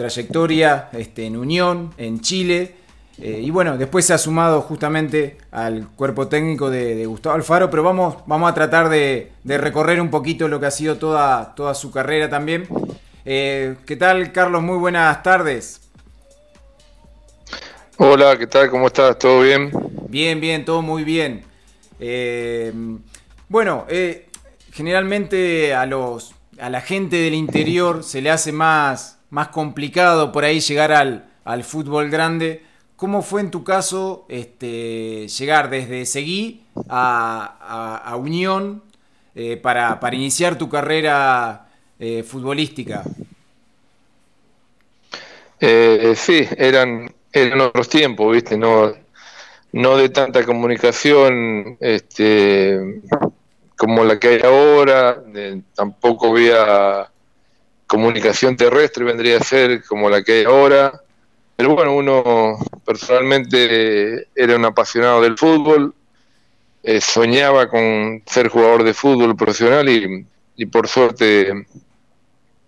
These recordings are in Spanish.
trayectoria este, en Unión, en Chile. Eh, y bueno, después se ha sumado justamente al cuerpo técnico de, Gustavo Alfaro, pero vamos, vamos a tratar de, recorrer un poquito lo que ha sido toda, toda su carrera también. Eh, ¿Qué tal, Carlos? Muy buenas tardes. Hola, ¿qué tal? ¿Cómo estás? ¿Todo bien? Bien, bien, todo muy bien. Eh, bueno, generalmente a, los, a la gente del interior se le hace más, más complicado por ahí llegar al, al fútbol grande. ¿Cómo fue en tu caso este, llegar desde Seguí a, Unión eh, para, iniciar tu carrera eh, futbolística? Eh, sí, eran, eran otros tiempos, ¿viste? No, no de tanta comunicación este, como la que hay ahora, tampoco había comunicación terrestre, vendría a ser como la que hay ahora. Pero bueno, uno personalmente era un apasionado del fútbol, eh, soñaba con ser jugador de fútbol profesional y, por suerte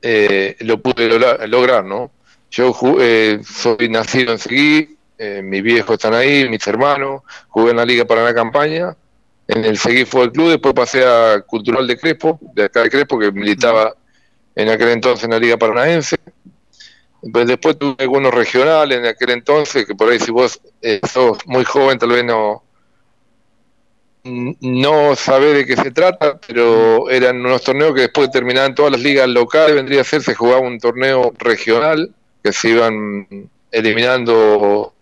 eh, lo pude lograr, ¿no? Yo eh, soy nacido en Seguí, mis viejos están ahí, mis hermanos, jugué en la Liga Paraná Campaña, en el Seguí Fútbol Club, después pasé a Cultural de Crespo, de acá de Crespo, que militaba en aquel entonces en la Liga Paranaense pues después tuve algunos regionales en aquel entonces, que por ahí si vos eh, sos muy joven tal vez no, no sabés de qué se trata, pero eran unos torneos que después terminaban todas las ligas locales, vendría a ser, se jugaba un torneo regional, que se iban eliminando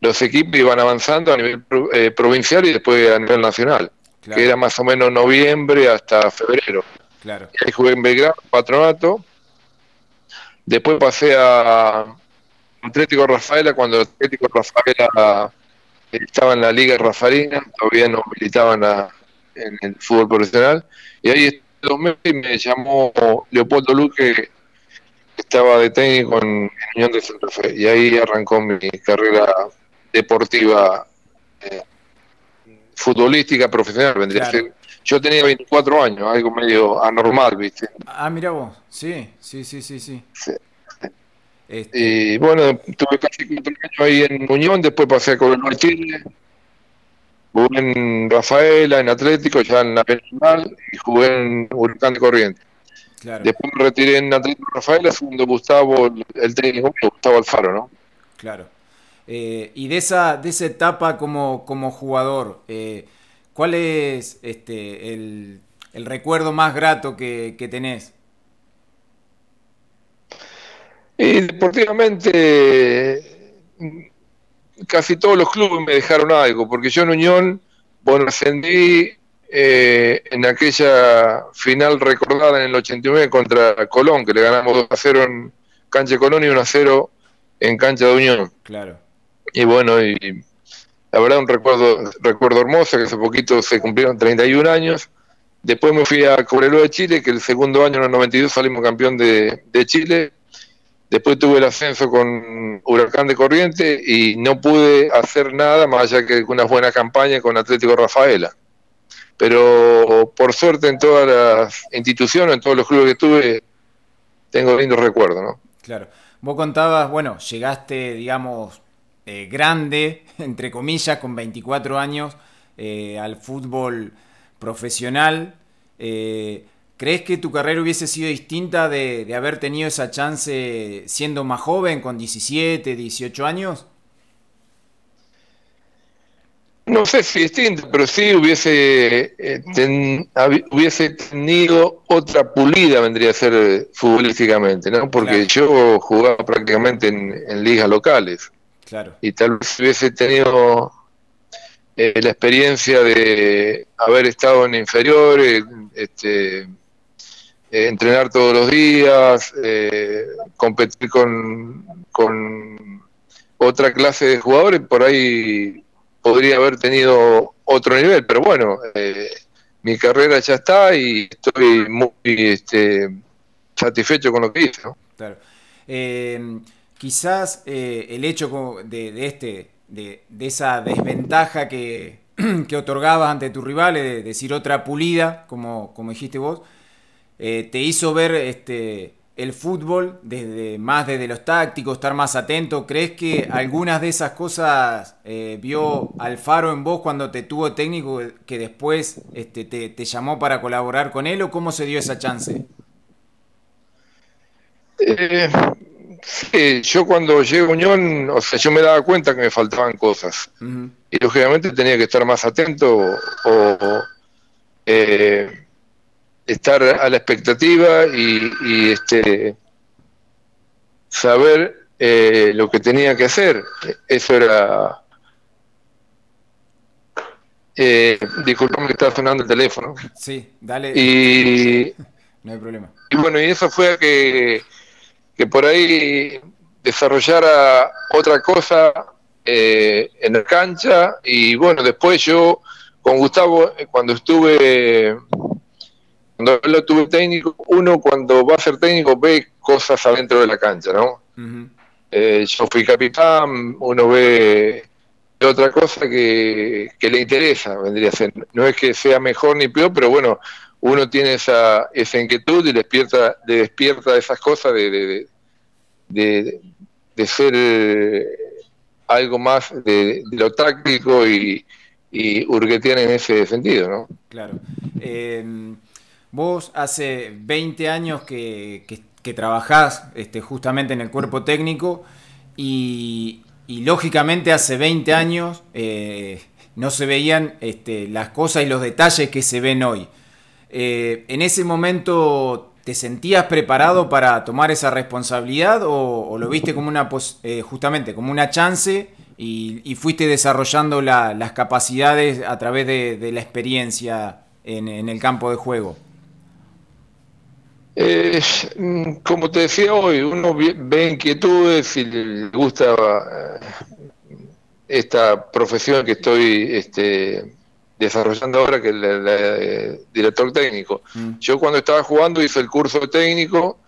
los equipos y iban avanzando a nivel eh, provincial y después a nivel nacional, que era más o menos noviembre hasta febrero. Claro. ahí jugué en Belgrado, patronato, Después pasé a Atlético Rafaela cuando Atlético Rafaela estaba en la Liga Rafaelina, todavía no militaba en, el fútbol profesional. Y ahí dos meses y me llamó Leopoldo Luque, que estaba de técnico en, Unión de Santa Fe. Y ahí arrancó mi carrera deportiva, eh, futbolística, profesional, vendría a ser yo tenía 24 años, algo medio anormal, ¿viste? Ah, mira vos, sí, sí, sí, sí, sí. Este y bueno, tuve casi cuatro años ahí en Unión, después pasé a Coronel Chile, jugué en Rafaela, en Atlético, ya en la Penal, y jugué en Huracán de Corriente. Claro. Después me retiré en Atlético Rafaela, segundo Gustavo, el técnico Gustavo Alfaro, ¿no? Claro. Eh, y de esa, de esa etapa como, como jugador, eh, ¿Cuál es este, el, recuerdo más grato que, tenés? Y deportivamente, casi todos los clubes me dejaron algo, porque yo en Unión, bueno, ascendí eh, en aquella final recordada en el 89 contra Colón, que le ganamos 2 a 0 en cancha de Colón y 1 a 0 en cancha de Unión. Claro. Y bueno, y la verdad un recuerdo, recuerdo hermoso, que hace poquito se cumplieron 31 años. Después me fui a Cobrelo de Chile, que el segundo año, en el 92, salimos campeón de, Chile. Después tuve el ascenso con Huracán de Corriente y no pude hacer nada más allá que una buena campaña con Atlético Rafaela. Pero por suerte en todas las instituciones, en todos los clubes que tuve, tengo lindos recuerdos, ¿no? Claro. Vos contabas, bueno, llegaste, digamos, eh, grande, entre comillas, con 24 años, eh, al fútbol profesional. Eh, ¿Crees que tu carrera hubiese sido distinta de, haber tenido esa chance siendo más joven, con 17, 18 años? No sé si distinta, pero sí hubiese, hubiese tenido otra pulida, vendría a ser futbolísticamente, ¿no? Porque yo jugaba prácticamente en ligas locales. Y tal vez hubiese tenido eh, la experiencia de haber estado en inferiores, este, eh, entrenar todos los días, eh, competir con, con otra clase de jugadores, por ahí podría haber tenido otro nivel, pero bueno, mi carrera ya está y estoy muy este, satisfecho con lo que hice. Claro quizás eh, el hecho de, este, de, esa desventaja que, otorgabas ante tus rivales, de decir otra pulida, como, como dijiste vos, eh, te hizo ver este, el fútbol, desde más desde los tácticos, estar más atento. ¿Crees que algunas de esas cosas eh, vio Alfaro en vos cuando te tuvo técnico que después este, te, llamó para colaborar con él o cómo se dio esa chance? Eh, sí, yo cuando llegué a Unión, o sea, yo me daba cuenta que me faltaban cosas. Y lógicamente tenía que estar más atento o... Eh, estar a la expectativa y, este saber eh, lo que tenía que hacer. Eso era... Eh, disculpame que estaba sonando el teléfono. Sí, dale. Y, no hay problema. Y bueno, y eso fue que, que por ahí desarrollara otra cosa eh, en la cancha y bueno, después yo con Gustavo, eh, cuando estuve cuando lo tuve técnico, uno cuando va a ser técnico ve cosas adentro de la cancha, ¿no? Eh, yo fui capitán, uno ve otra cosa que, le interesa, vendría a ser. No es que sea mejor ni peor, pero bueno, uno tiene esa, esa inquietud y despierta, le despierta esas cosas de, ser eh, algo más de, lo táctico y, y en ese sentido, ¿no? Claro. Eh, Vos hace 20 años que, trabajás este, justamente en el cuerpo técnico y, lógicamente hace 20 años eh, no se veían este, las cosas y los detalles que se ven hoy. Eh, ¿En ese momento te sentías preparado para tomar esa responsabilidad o, lo viste como una, eh, justamente como una chance y, fuiste desarrollando las capacidades a través de, la experiencia en el campo de juego? Eh, como te decía hoy, uno ve inquietudes y le gusta esta profesión que estoy este, desarrollando ahora, que el director técnico. Mm. Yo cuando estaba jugando hice el curso técnico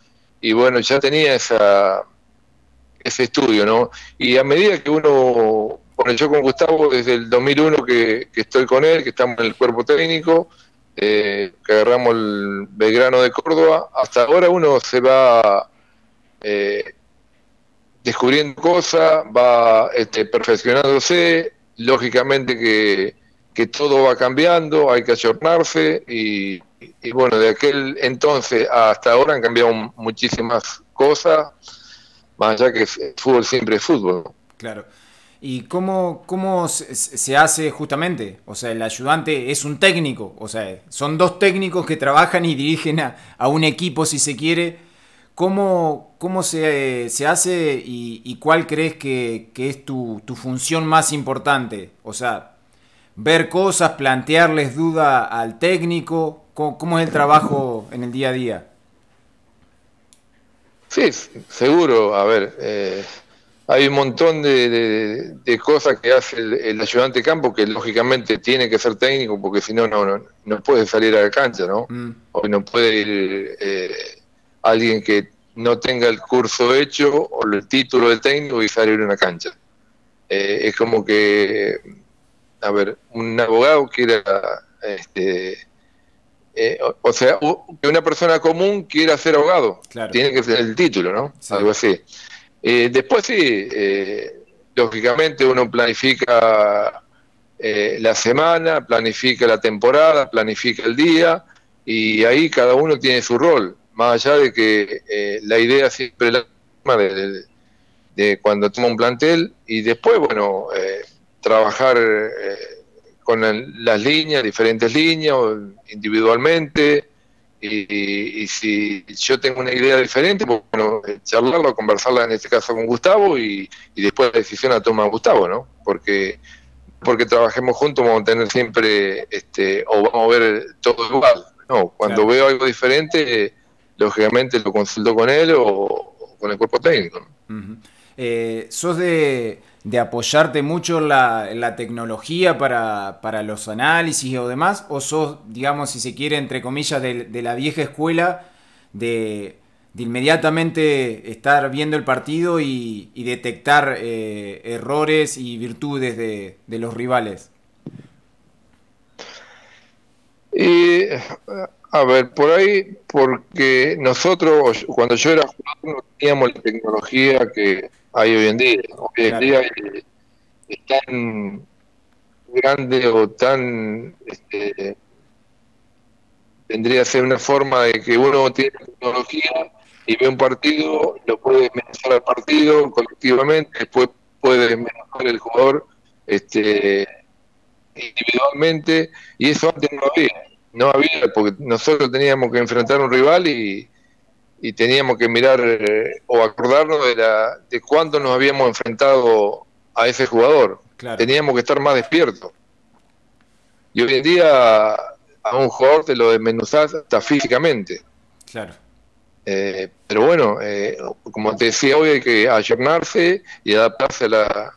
y bueno, ya tenía esa ese estudio, ¿no? Y a medida que uno, bueno, yo con Gustavo desde el 2001 que, que estoy con él, que estamos en el cuerpo técnico, eh, que agarramos el Belgrano de Córdoba, hasta ahora uno se va eh, descubriendo cosas, va este, perfeccionándose, lógicamente que, todo va cambiando, hay que ayornarse y, bueno, de aquel entonces hasta ahora han cambiado muchísimas cosas, más allá que fútbol siempre es fútbol. Claro. ¿Y cómo, cómo se, hace justamente? O sea, el ayudante es un técnico, o sea, son dos técnicos que trabajan y dirigen a, un equipo si se quiere. ¿Cómo, cómo se, se, hace y, cuál crees que, es tu, función más importante? O sea, ver cosas, plantearles duda al técnico, ¿cómo, es el trabajo en el día a día? Sí, seguro, a ver. Eh hay un montón de, cosas que hace el, ayudante de campo que lógicamente tiene que ser técnico porque si no, no, no puede salir a la cancha, ¿no? Mm. O no puede ir eh, alguien que no tenga el curso hecho o el título de técnico y salir a una cancha. Eh, es como que, a ver, un abogado quiera, este, eh, o, sea, que una persona común quiera ser abogado, tiene que ser el título, ¿no? Algo así. Eh, después sí, eh, lógicamente uno planifica eh, la semana, planifica la temporada, planifica el día y ahí cada uno tiene su rol, más allá de que la idea siempre es la misma de, cuando toma un plantel y después, bueno, trabajar con las líneas, diferentes líneas, individualmente, y, si yo tengo una idea diferente, bueno, charlarlo, conversarla en este caso con Gustavo y, después la decisión la toma Gustavo, ¿no? Porque porque trabajemos juntos vamos a tener siempre, este, o vamos a ver todo igual. No, cuando veo algo diferente, lógicamente lo consulto con él o, con el cuerpo técnico. Eh, ¿Sos de, de apoyarte mucho en la, tecnología para, los análisis o demás? ¿O sos, digamos, si se quiere, entre comillas, de, la vieja escuela de, inmediatamente estar viendo el partido y, detectar eh, errores y virtudes de, los rivales? Eh, A ver, por ahí, porque nosotros, cuando yo era jugador, no teníamos la tecnología que hay hoy en día. Hoy en día es tan grande o tan. Este, tendría que ser una forma de que uno tiene tecnología y ve un partido, lo puede mejorar al partido colectivamente, después puede mejorar el jugador este, individualmente, y eso antes no había no había, porque nosotros teníamos que enfrentar a un rival y, teníamos que mirar eh, o acordarnos de, la, de cuándo nos habíamos enfrentado a ese jugador. Teníamos que estar más despiertos. Y hoy en día a un jugador te lo desmenuzás hasta físicamente. Claro. Eh, pero bueno, eh, como te decía hoy, hay que ayornarse y adaptarse a la.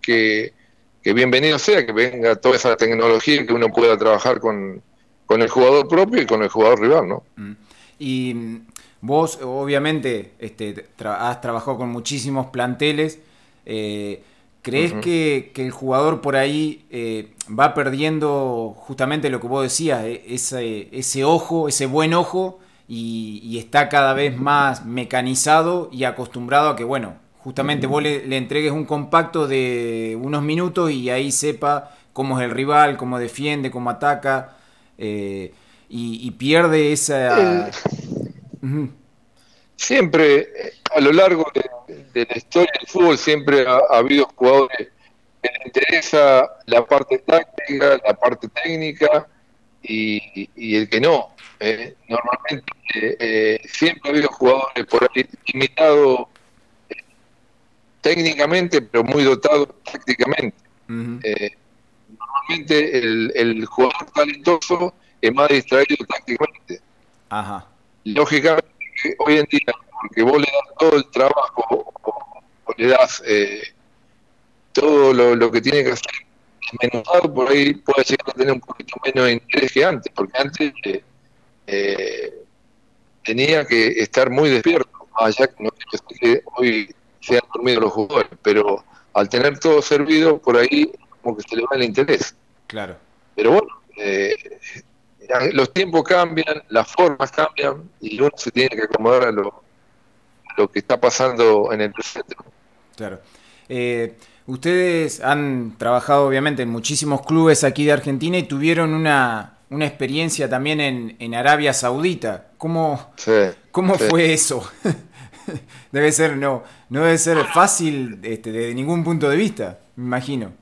que, que bienvenido sea, que venga toda esa tecnología que uno pueda trabajar con, con el jugador propio y con el jugador rival, ¿no? Mm. Y mm, vos, obviamente, este, has trabajado con muchísimos planteles. Eh, ¿Crees que, el jugador por ahí eh, va perdiendo justamente lo que vos decías, e, ese, ese ojo, ese buen ojo, y, está cada vez más mecanizado y acostumbrado a que, bueno, justamente vos le, le, entregues un compacto de unos minutos y ahí sepa cómo es el rival, cómo defiende, cómo ataca? Eh, y, pierde esa... Siempre, eh, a lo largo de, la historia del fútbol, siempre ha, habido jugadores que les interesa la parte táctica, la parte técnica y, el que no. Eh. Normalmente siempre ha habido jugadores por ahí limitados técnicamente, pero muy dotados tácticamente el, el jugador talentoso es más distraído tácticamente. Ajá. Lógicamente, hoy en día, porque vos le das todo el trabajo o, le das eh, todo lo, que tiene que hacer desmenuzado, por ahí puede llegar a tener un poquito menos de interés que antes, porque antes eh, eh, tenía que estar muy despierto, allá que no que hoy se han dormido los jugadores, pero al tener todo servido, por ahí como que se le va el interés. Claro. Pero bueno, eh, los tiempos cambian, las formas cambian y uno se tiene que acomodar a lo, lo que está pasando en el presente. Claro. Eh, ustedes han trabajado obviamente en muchísimos clubes aquí de Argentina y tuvieron una, una experiencia también en, en Arabia Saudita. ¿Cómo, ¿cómo fue eso? debe ser, no, no debe ser fácil este, desde ningún punto de vista, me imagino.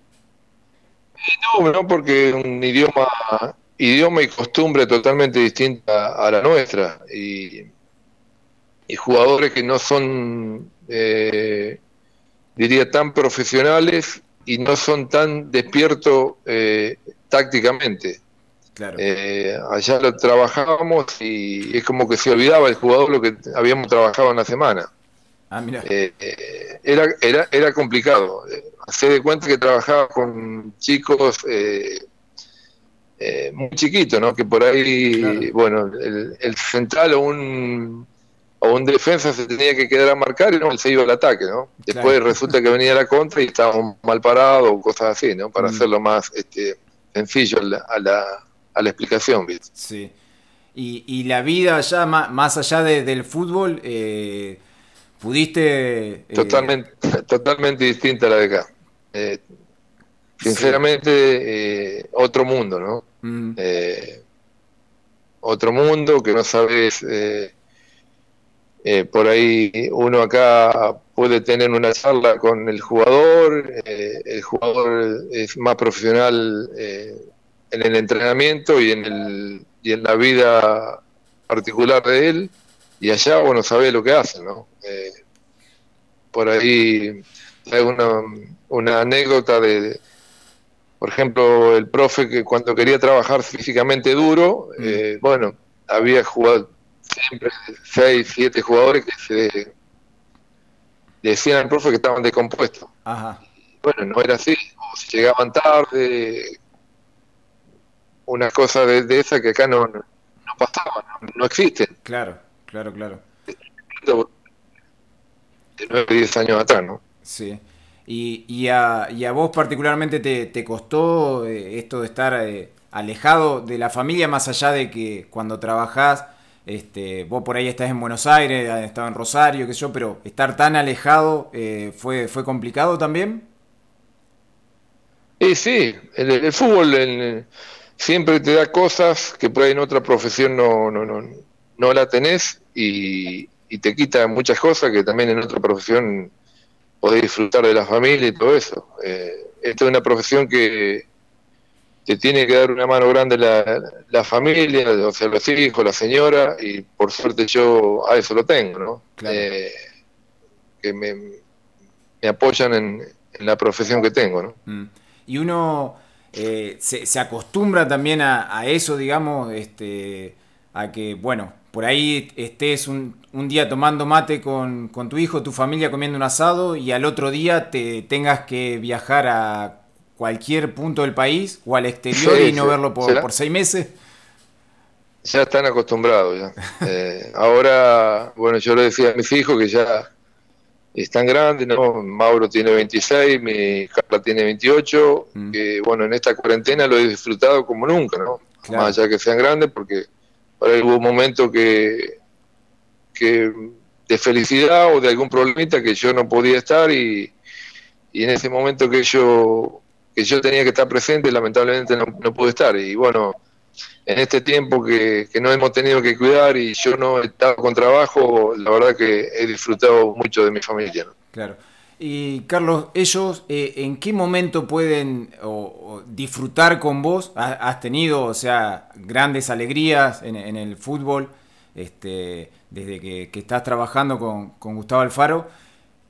No, no, porque un idioma, idioma y costumbre totalmente distinta a la nuestra. Y, jugadores que no son, eh, diría, tan profesionales y no son tan despiertos eh, tácticamente. Eh, allá lo trabajábamos y es como que se olvidaba el jugador lo que habíamos trabajado en la semana. Ah, era, era, era complicado hace de cuenta que trabajaba con chicos eh, eh, muy chiquitos, ¿no? Que por ahí, bueno, el, central o un, o un defensa se tenía que quedar a marcar y no, él se iba al ataque, ¿no? Después resulta que venía la contra y estábamos mal parados o cosas así, ¿no? Para mm. hacerlo más este, sencillo a la, a la, explicación, ¿viste? Sí. Y, y la vida allá, más, allá del fútbol, eh, pudiste... Totalmente, totalmente distinta a la de acá. Eh, sinceramente, eh, otro mundo, ¿no? Mm. Eh, otro mundo que no sabes. por ahí uno acá puede tener una charla con el jugador, el jugador es más profesional en el entrenamiento y en, el, y en la vida particular de él, y allá, bueno, sabe lo que hace, ¿no? por ahí hay una, una anécdota de, por ejemplo, el profe que cuando quería trabajar físicamente duro, mm. eh, bueno, había jugado siempre seis, siete jugadores que se decían al profe que estaban decompuestos. Bueno, no era así, o si llegaban tarde, una cosa de, de esa que acá no, no, pasaba, no, existen. Claro, claro, claro. De nueve, diez años atrás, ¿no? Sí. Y, y, a, y a vos particularmente te, costó eh, esto de estar eh, alejado de la familia, más allá de que cuando trabajás, este, vos por ahí estás en Buenos Aires, estado en Rosario, qué sé yo, pero estar tan alejado eh, fue, fue complicado también. Y sí, el, fútbol siempre te da cosas que por ahí en otra profesión no, no, no, no la tenés y, te quita muchas cosas que también en otra profesión podés disfrutar de la familia y todo eso. Eh, esta es una profesión que te tiene que dar una mano grande la, la, familia, o sea, los hijos, la señora, y por suerte yo a eso lo tengo, ¿no? Eh, que me, me apoyan en, la profesión que tengo, ¿no? Mm. Y uno eh, se, se, acostumbra también a, a, eso, digamos, este, a que, bueno, por ahí estés un, un día tomando mate con, con tu hijo, tu familia comiendo un asado, y al otro día te tengas que viajar a cualquier punto del país o al exterior y no verlo por, por, seis meses? Ya están acostumbrados. Ya. Eh, ahora, bueno, yo le decía a mis hijos que ya están grandes, ¿no? Mauro tiene 26, mi Carla tiene 28, mm. que bueno, en esta cuarentena lo he disfrutado como nunca, ¿no? Más allá que sean grandes, porque hubo un momento que, que de felicidad o de algún problemita que yo no podía estar y, y en ese momento que yo que yo tenía que estar presente, lamentablemente no, no pude estar. Y bueno, en este tiempo que, que, no hemos tenido que cuidar y yo no he estado con trabajo, la verdad que he disfrutado mucho de mi familia. Claro. Y Carlos, ellos, eh, ¿en qué momento pueden disfrutar con vos? ¿Has tenido, o sea, grandes alegrías en, el fútbol este, desde que, estás trabajando con, Gustavo Alfaro?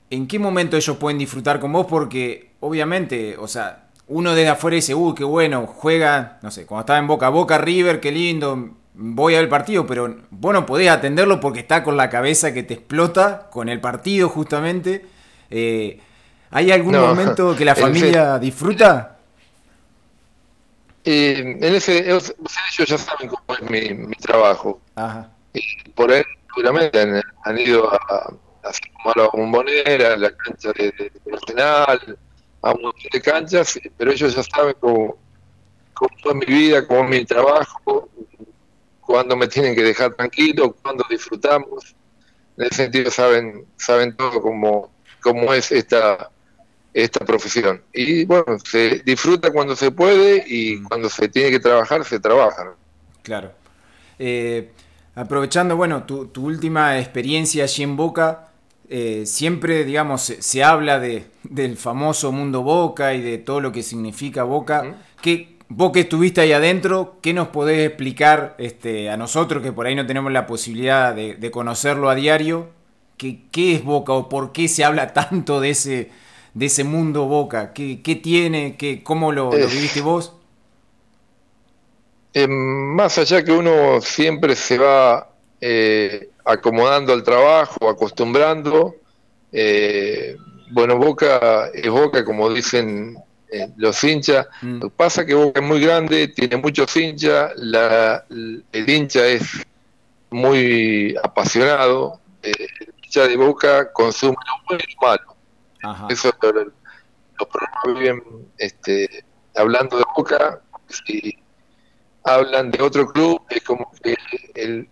¿En qué momento ellos pueden disfrutar con vos? Porque obviamente, o sea, uno desde afuera dice, uy, qué bueno, juega, no sé, cuando estaba en Boca, Boca River, qué lindo, voy a ver el partido, pero vos no podés atenderlo porque está con la cabeza que te explota con el partido justamente. Eh, ¿Hay algún momento que la familia disfruta? en ese, ellos ya saben cómo es mi, trabajo. Ajá. Y por él, seguramente han, ido a, a, a la bombonera, a la cancha de, de, de a un montón de canchas, pero ellos ya saben cómo, cómo es mi vida, cómo es mi trabajo, cuándo me tienen que dejar tranquilo, cuándo disfrutamos. En ese sentido saben, saben todo cómo, cómo es esta, esta profesión. Y bueno, se disfruta cuando se puede y mm. cuando se tiene que trabajar, se trabaja. Claro. Eh, aprovechando, bueno, tu, tu, última experiencia allí en Boca, eh, siempre, digamos, se, habla de, del famoso mundo Boca y de todo lo que significa Boca. ¿Qué, vos que estuviste ahí adentro, ¿qué nos podés explicar este, a nosotros que por ahí no tenemos la posibilidad de, conocerlo a diario? ¿Qué, ¿Qué, es Boca o por qué se habla tanto de ese, de ese mundo Boca? ¿Qué, qué tiene? Qué, ¿Cómo lo, lo viviste vos? Eh, más allá que uno siempre se va eh, acomodando al trabajo, acostumbrando. Eh, bueno, Boca es Boca, como dicen eh, los hinchas. Mm. Lo que pasa que Boca es muy grande, tiene muchos hinchas, la, el hincha es muy apasionado. Hincha de Boca consume lo bueno y lo malo. Eso los programas viven este, hablando de Boca. Si hablan de otro club, es como que el,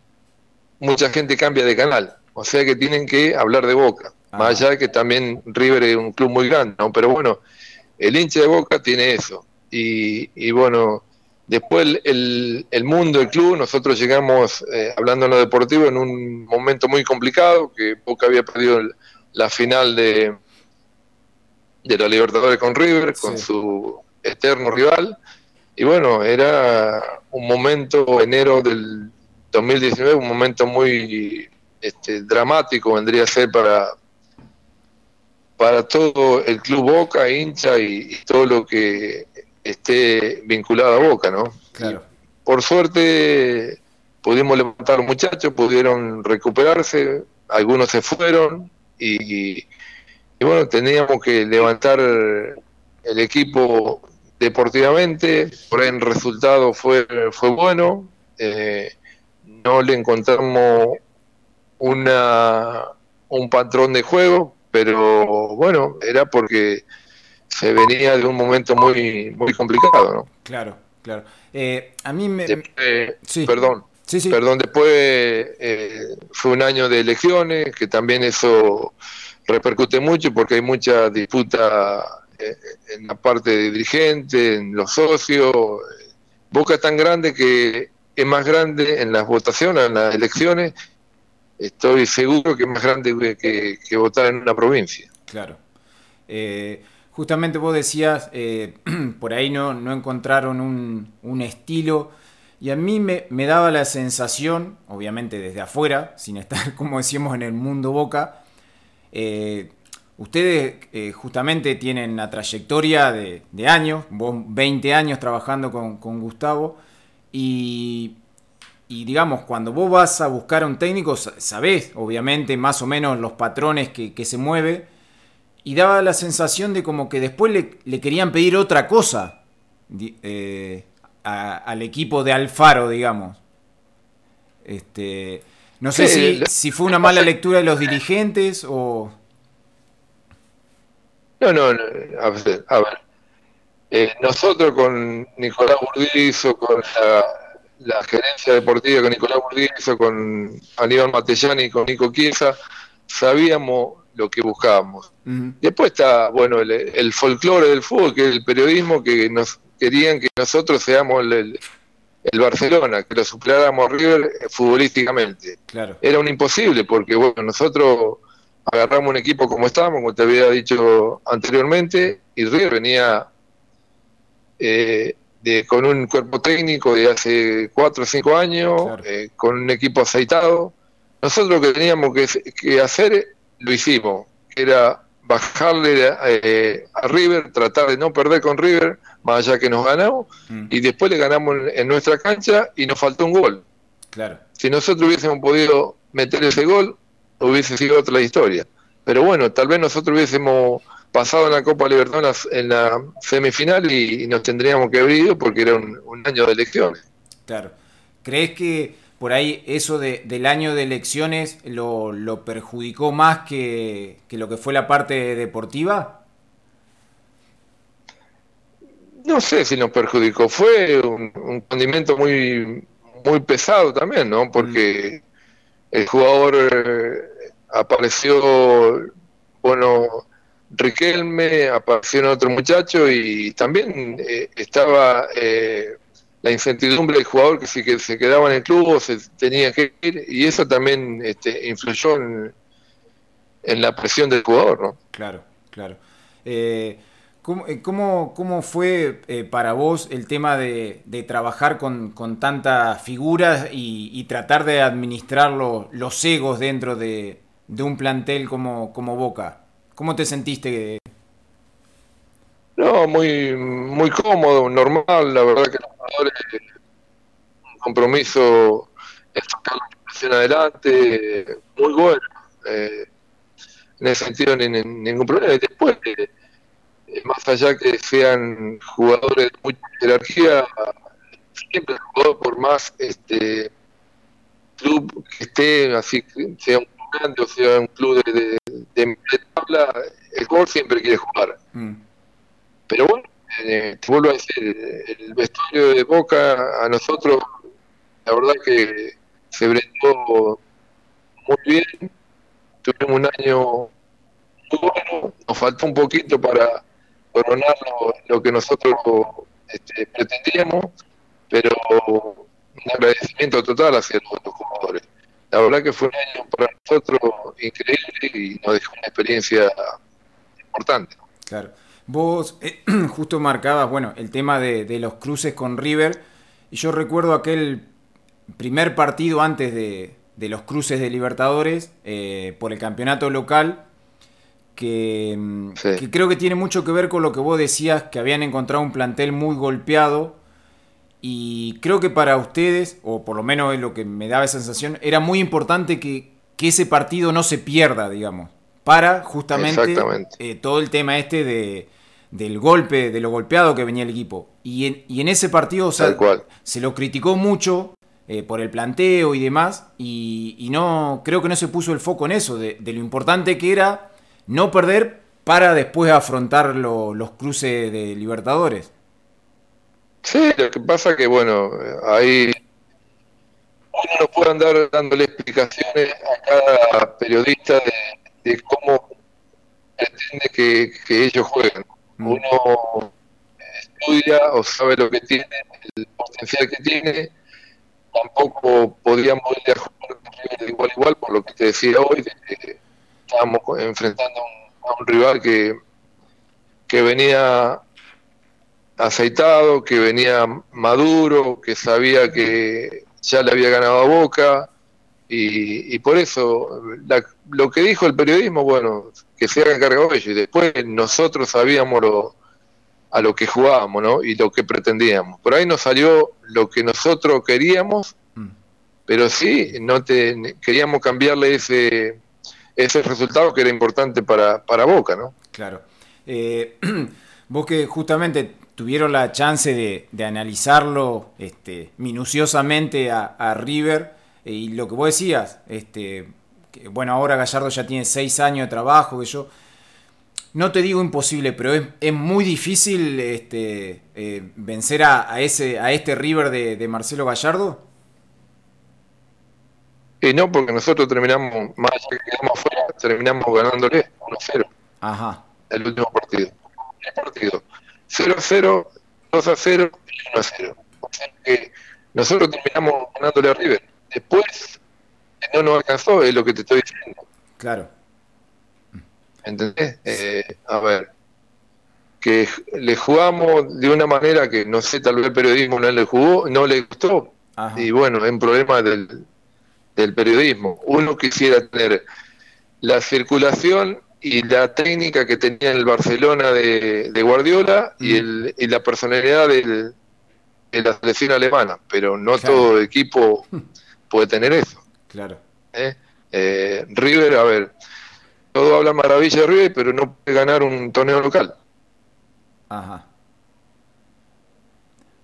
mucha gente cambia de canal. O sea que tienen que hablar de Boca. Más allá de que también River es un club muy grande, ¿no? Pero bueno, el hincha de Boca tiene eso. Y, bueno, después el, el, mundo, el club, nosotros llegamos, eh, hablando en lo deportivo, en un momento muy complicado, que Boca había perdido la final de, de la Libertadores con River, con su eterno rival. Y bueno, era un momento, enero del 2019 un momento muy este, dramático vendría a ser para para todo el club Boca, hincha y, todo lo que esté vinculado a Boca, ¿no? Claro. Por suerte pudimos levantar muchachos, pudieron recuperarse, algunos se fueron y, y bueno, teníamos que levantar el equipo deportivamente, por ahí el resultado fue, fue bueno, eh, no le encontramos una, un patrón de juego, pero bueno, era porque se venía de un momento muy, muy complicado, ¿no? Claro, Claro. Eh, a mí me... Perdón. Sí, sí. Perdón, después eh, fue un año de elecciones, que también eso repercute mucho porque hay mucha disputa eh, en la parte de dirigente, en los socios. Boca es tan grande que es más grande en las votaciones, en las elecciones, estoy seguro que es más grande que, votar en una provincia. Claro. Eh, justamente vos decías, eh, por ahí no, no encontraron un, estilo, y a mí me, daba la sensación, obviamente desde afuera, sin estar, como decíamos, en el mundo boca, eh, ustedes justamente tienen una trayectoria de, años, vos 20 años trabajando con, con Gustavo, y, digamos, cuando vos vas a buscar a un técnico, sabés, obviamente, más o menos los patrones que, se mueve. Y daba la sensación de como que después le, querían pedir otra cosa eh, al equipo de Alfaro, digamos. Este, no sé si, si, fue una mala lectura de los dirigentes o... No, no, a ver, a ver. Eh, nosotros con Nicolás Burdizo, con la, gerencia deportiva con Nicolás Burdizo, con Aníbal Matellani y con Nico Chiesa, sabíamos lo que buscábamos. Después está, bueno, el, folclore del fútbol, que es el periodismo, que nos querían que nosotros seamos el, Barcelona, que lo superáramos River eh, futbolísticamente. Claro. Era un imposible, porque bueno, nosotros agarramos un equipo como estábamos, como te había dicho anteriormente, y River venía eh, de, con un cuerpo técnico de hace cuatro o cinco años, eh, con un equipo aceitado. Nosotros lo que teníamos que, hacer lo hicimos, que era bajarle eh, a River, tratar de no perder con River, más allá que nos ganamos, mm. y después le ganamos en, nuestra cancha y nos faltó un gol. Claro. Si nosotros hubiésemos podido meter ese gol, hubiese sido otra historia. Pero bueno, tal vez nosotros hubiésemos pasado en la Copa Libertadores en la semifinal y, nos tendríamos que haber ido porque era un, año de elecciones. Claro. ¿Crees que por ahí eso del año de elecciones lo, perjudicó más que, lo que fue la parte deportiva? No sé si nos perjudicó, fue un, condimento muy, muy pesado también, ¿no? Porque mm. el jugador eh, apareció, bueno, Riquelme, apareció otro muchacho y también eh, estaba eh, la incertidumbre del jugador que si que se quedaba en el club o se tenía que ir y eso también este, influyó en, la presión del jugador, ¿no? Claro, claro. Eh, ¿cómo, fue para vos el tema de, trabajar con, tantas figuras y, tratar de administrar los egos dentro de, un plantel como, como Boca? ¿Cómo te sentiste? No, muy, muy cómodo, normal. La verdad que los jugadores, un compromiso es sacar la adelante, muy bueno. Eh, en ese sentido, ni, ningún problema. Y después, eh, más allá que sean jugadores de mucha jerarquía, siempre el jugador, por más este club que esté, así sea un club grande o sea un club de, de, tabla, el jugador siempre quiere jugar. Mm. Pero bueno, eh, te vuelvo a decir, el vestuario de Boca a nosotros, la verdad que se brindó muy bien, tuvimos un año muy bueno, nos faltó un poquito para coronar lo, que nosotros este, pretendíamos, pero un agradecimiento total hacia los jugadores la verdad que fue un año para nosotros increíble y nos dejó una experiencia importante. Claro. Vos eh, justo marcabas, bueno, el tema de, los cruces con River, y yo recuerdo aquel primer partido antes de, los cruces de Libertadores eh, por el campeonato local, que, mm, que, creo que tiene mucho que ver con lo que vos decías, que habían encontrado un plantel muy golpeado. Y creo que para ustedes, o por lo menos es lo que me daba esa sensación, era muy importante que, ese partido no se pierda, digamos, para justamente eh, todo el tema este de, del golpe, de lo golpeado que venía el equipo. Y en, y en ese partido se lo criticó mucho eh, por el planteo y demás, y, no creo que no se puso el foco en eso, de, lo importante que era no perder para después afrontar los cruces de Libertadores. Sí, lo que pasa que, bueno, ahí uno no puede andar dándole explicaciones a cada periodista de, cómo pretende que, ellos jueguen. Mm. Uno estudia o sabe lo que tiene, el potencial que tiene. Tampoco podríamos ir a jugar de igual a igual, por lo que te decía hoy, de que estábamos enfrentando a un, rival que, que venía aceitado, que venía maduro, que sabía que ya le había ganado a Boca, y, por eso lo que dijo el periodismo, bueno, que se hagan cargo ellos, y después nosotros sabíamos lo, a lo que jugábamos, ¿no? Y lo que pretendíamos. Por ahí nos salió lo que nosotros queríamos, mm. pero sí, no te, queríamos cambiarle ese, ese resultado que era importante para, para Boca, ¿no? Claro. Eh, vos que justamente tuvieron la chance de, analizarlo este, minuciosamente a, River y lo que vos decías, este, bueno, ahora Gallardo ya tiene seis años de trabajo, que yo no te digo imposible, pero es, muy difícil este, eh, vencer a, ese, a este River de, Marcelo Gallardo. Eh, no, porque nosotros terminamos, más allá que quedamos afuera, terminamos ganándole 1-0. Ajá. El último partido. El partido 0-0, 2-0 y 1-0. O sea que nosotros terminamos ganándole a River. Después no nos alcanzó, es lo que te estoy diciendo. Claro. ¿Entendés? Eh, a ver, que le jugamos de una manera que no sé, tal vez el periodismo no le jugó, no le gustó. Y bueno, es un problema del, del periodismo. Uno quisiera tener la circulación y la técnica que tenía el Barcelona de, Guardiola y, mm. el, y la personalidad del, de la selección alemana, pero no todo equipo puede tener eso. Claro. ¿Eh? Eh, River, a ver, todo habla maravilla de River, pero no puede ganar un torneo local. Ajá.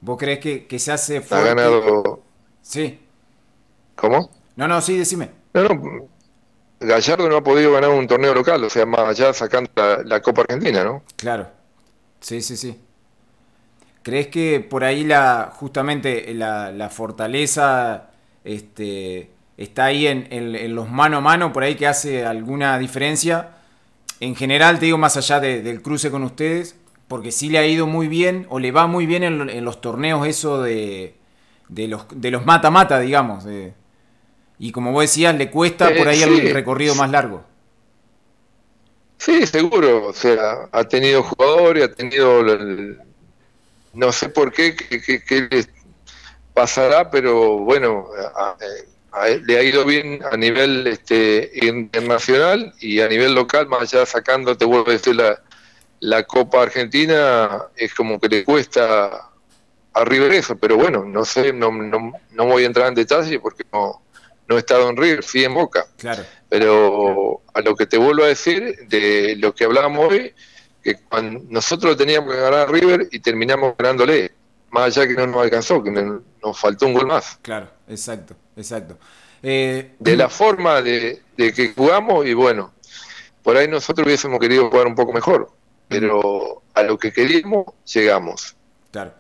¿Vos crees que, se hace fuerte? Ha ganado. Sí. ¿Cómo? No, no, sí, decime. No, no, Gallardo no ha podido ganar un torneo local, o sea, más allá sacando la, Copa Argentina, ¿no? Claro. Sí, sí, sí. ¿Crees que por ahí la justamente la, fortaleza este, está ahí en, los mano a mano, por ahí que hace alguna diferencia? En general, te digo, más allá del cruce con ustedes, porque sí le ha ido muy bien, o le va muy bien en, los torneos eso de, de los de los mata-mata, digamos, de, y como vos decías, le cuesta por ahí el eh, recorrido más largo. Sí, seguro. O sea, ha tenido jugadores, ha tenido. no sé por qué, qué, pasará, pero bueno, le ha ido bien a nivel este, internacional y a nivel local, más allá sacando, te vuelvo a decir, la, la Copa Argentina, es como que le cuesta a River eso, pero bueno, no sé, no, no, no voy a entrar en detalle porque no no he estado en River, sí en Boca. Claro. Pero a lo que te vuelvo a decir, de lo que hablábamos hoy, que cuando nosotros teníamos que ganar a River y terminamos ganándole, más allá que no nos alcanzó, que nos faltó un gol más. Claro, exacto, exacto. Eh, de la forma de, que jugamos y bueno, por ahí nosotros hubiésemos querido jugar un poco mejor, pero a lo que queríamos llegamos. Claro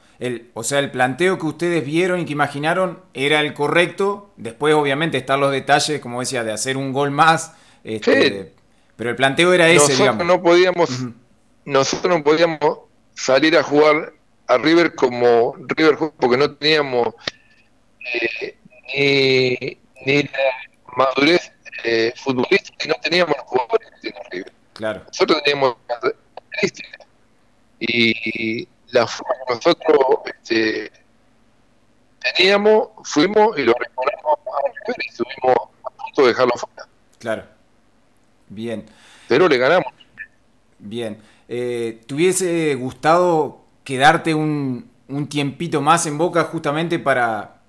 o sea, el planteo que ustedes vieron y que imaginaron era el correcto. Después, obviamente, están los detalles, como decía, de hacer un gol más. Este, pero el planteo era ese, nosotros No podíamos, Nosotros no podíamos salir a jugar a River como River porque no teníamos eh, ni, ni, la madurez eh, futbolística y no teníamos los jugadores que tiene River. Claro. Nosotros teníamos características. Y la forma que nosotros este, teníamos, fuimos y lo recordamos a y estuvimos a punto de dejarlo fuera. Claro. Bien. Pero le ganamos. Bien. Eh, ¿Te hubiese gustado quedarte un, un tiempito más en Boca justamente para,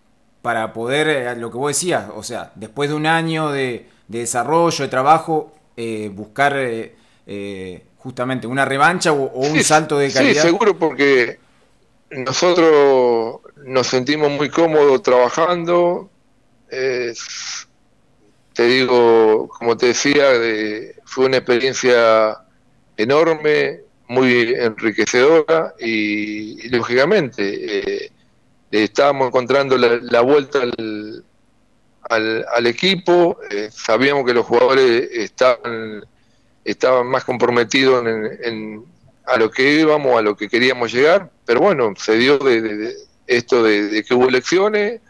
para poder, eh, lo que vos decías, o sea, después de un año de, desarrollo, de trabajo, eh, buscar eh, justamente una revancha o, un salto de calidad. Sí, seguro porque nosotros nos sentimos muy cómodos trabajando. te digo, como te decía, fue una experiencia enorme. Muy enriquecedora y, lógicamente eh, estábamos encontrando la, vuelta al, al, equipo, eh, sabíamos que los jugadores estaban, estaban más comprometidos en, a lo que íbamos, a lo que queríamos llegar, pero bueno, se dio de, esto de, que hubo elecciones,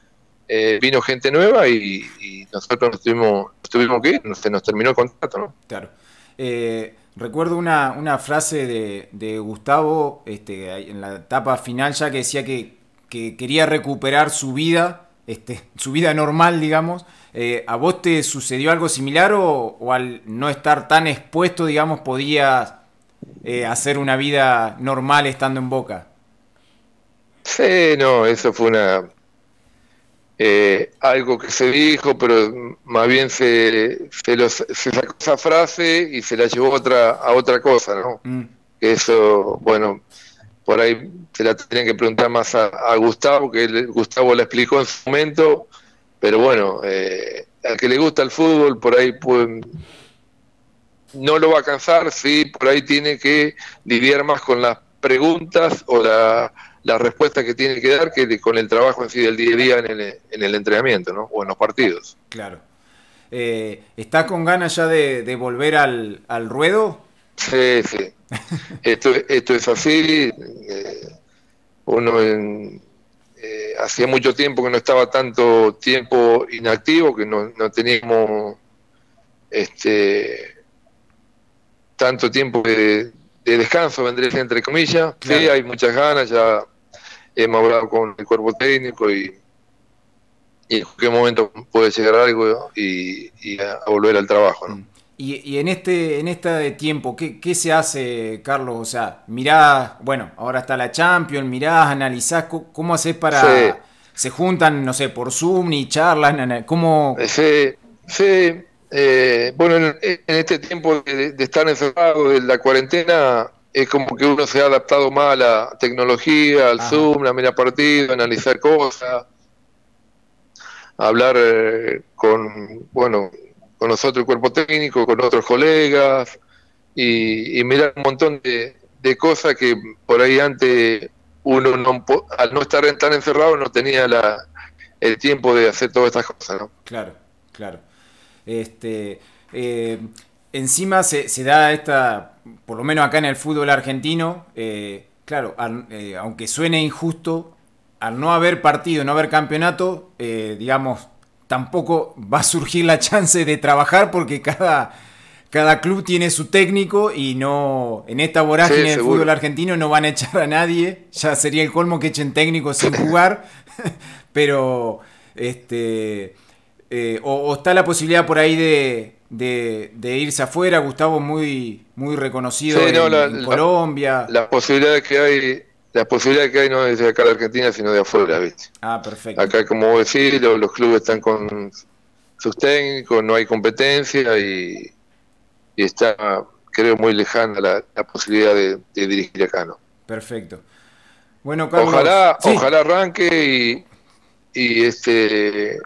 eh, vino gente nueva y, nosotros nos tuvimos, tuvimos que ir, se nos terminó el contrato, ¿no? Claro. Eh, recuerdo una, una frase de, Gustavo este, en la etapa final ya que decía que, quería recuperar su vida, este, su vida normal, digamos. Eh, ¿A vos te sucedió algo similar o, al no estar tan expuesto, digamos, podías eh, hacer una vida normal estando en Boca? Sí, no, eso fue una, eh, algo que se dijo, pero más bien se, se, sacó esa frase y se la llevó otra, a otra cosa, ¿no? Mm. Eso, bueno, por ahí se la tenían que preguntar más a, Gustavo, que Gustavo la explicó en su momento, pero bueno, eh, al que le gusta el fútbol, por ahí no lo va a cansar, sí, por ahí tiene que lidiar más con las preguntas o la la respuesta que tiene que dar que con el trabajo en sí del día a día en el, en el entrenamiento, ¿no? O en los partidos. Claro. Eh, ¿Estás con ganas ya de, volver al, al, ruedo? Sí, sí. esto, esto es así. Eh, uno en, eh, hacía mucho tiempo que no estaba tanto tiempo inactivo, que no, no teníamos este tanto tiempo de, de descanso, vendría entre comillas. Sí, hay muchas ganas, ya hemos hablado con el cuerpo técnico y, en qué momento puede llegar algo y, a, volver al trabajo. ¿no? Y, en este en este tiempo, ¿qué, ¿qué, se hace, Carlos? O sea, mirás, bueno, ahora está la Champions, mirás, analizás, ¿cómo, haces para... ¿Se juntan, no sé, por Zoom y charlan? ¿Cómo...? Sí, sí. Eh, bueno, en, este tiempo de, de estar encerrado, de la cuarentena, es como que uno se ha adaptado más a la tecnología, al Zoom, a mirar partido, analizar cosas, hablar eh, con, bueno, con nosotros el cuerpo técnico, con otros colegas y, mirar un montón de, cosas que por ahí antes uno no, al no estar tan encerrado no tenía la, el tiempo de hacer todas estas cosas, ¿no? Claro, claro. Este, eh, encima se, se, da esta, por lo menos acá en el fútbol argentino, eh, claro, eh, aunque suene injusto, al no haber partido, no haber campeonato, eh, digamos, tampoco va a surgir la chance de trabajar porque cada, cada club tiene su técnico y no en esta vorágine del fútbol argentino no van a echar a nadie. Ya sería el colmo que echen técnicos sin jugar, pero este o, está la posibilidad por ahí de, de, irse afuera, Gustavo muy, muy reconocido en, Colombia. Las posibilidades que hay, las posibilidades que hay no es de acá de Argentina, sino de afuera, ¿viste? Ah, perfecto. Acá, como vos decís, los, clubes están con sus técnicos, no hay competencia y, está, creo, muy lejana la, posibilidad de, dirigir acá, ¿no? Perfecto. Bueno, Carlos, ojalá, ojalá arranque y, y este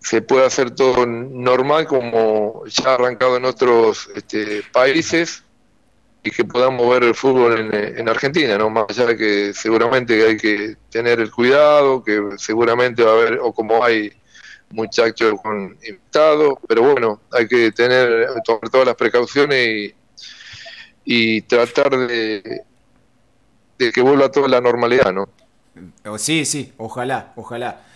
se puede hacer todo normal como ya ha arrancado en otros este, países y que podamos ver el fútbol en, Argentina, ¿no? Más allá de que seguramente hay que tener el cuidado, que seguramente va a haber, o como hay muchachos con invitados, pero bueno, hay que tener, tomar todas las precauciones y, tratar de, de que vuelva toda la normalidad, ¿no? Sí, sí, ojalá, ojalá.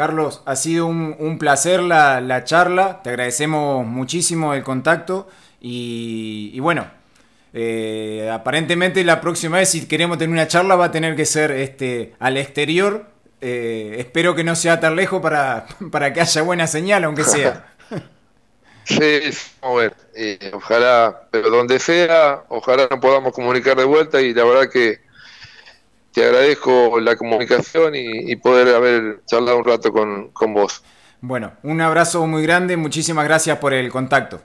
Carlos, ha sido un, placer la, charla, te agradecemos muchísimo el contacto y, bueno, eh, aparentemente la próxima vez si queremos tener una charla va a tener que ser este, al exterior. Eh, espero que no sea tan lejos para, para que haya buena señal, aunque sea. Sí, a ver. Eh, ojalá, pero donde sea, ojalá nos podamos comunicar de vuelta y la verdad que te agradezco la comunicación y, poder haber charlado un rato con, vos. Bueno, un abrazo muy grande, muchísimas gracias por el contacto.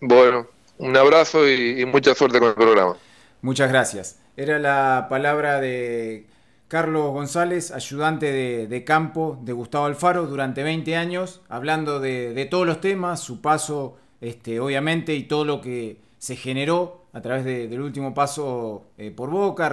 Bueno, un abrazo y, mucha suerte con el programa. Muchas gracias. Era la palabra de Carlos González, ayudante de, campo de Gustavo Alfaro durante 20 años, hablando de, todos los temas, su paso, este, obviamente, y todo lo que se generó a través del último paso por Boca.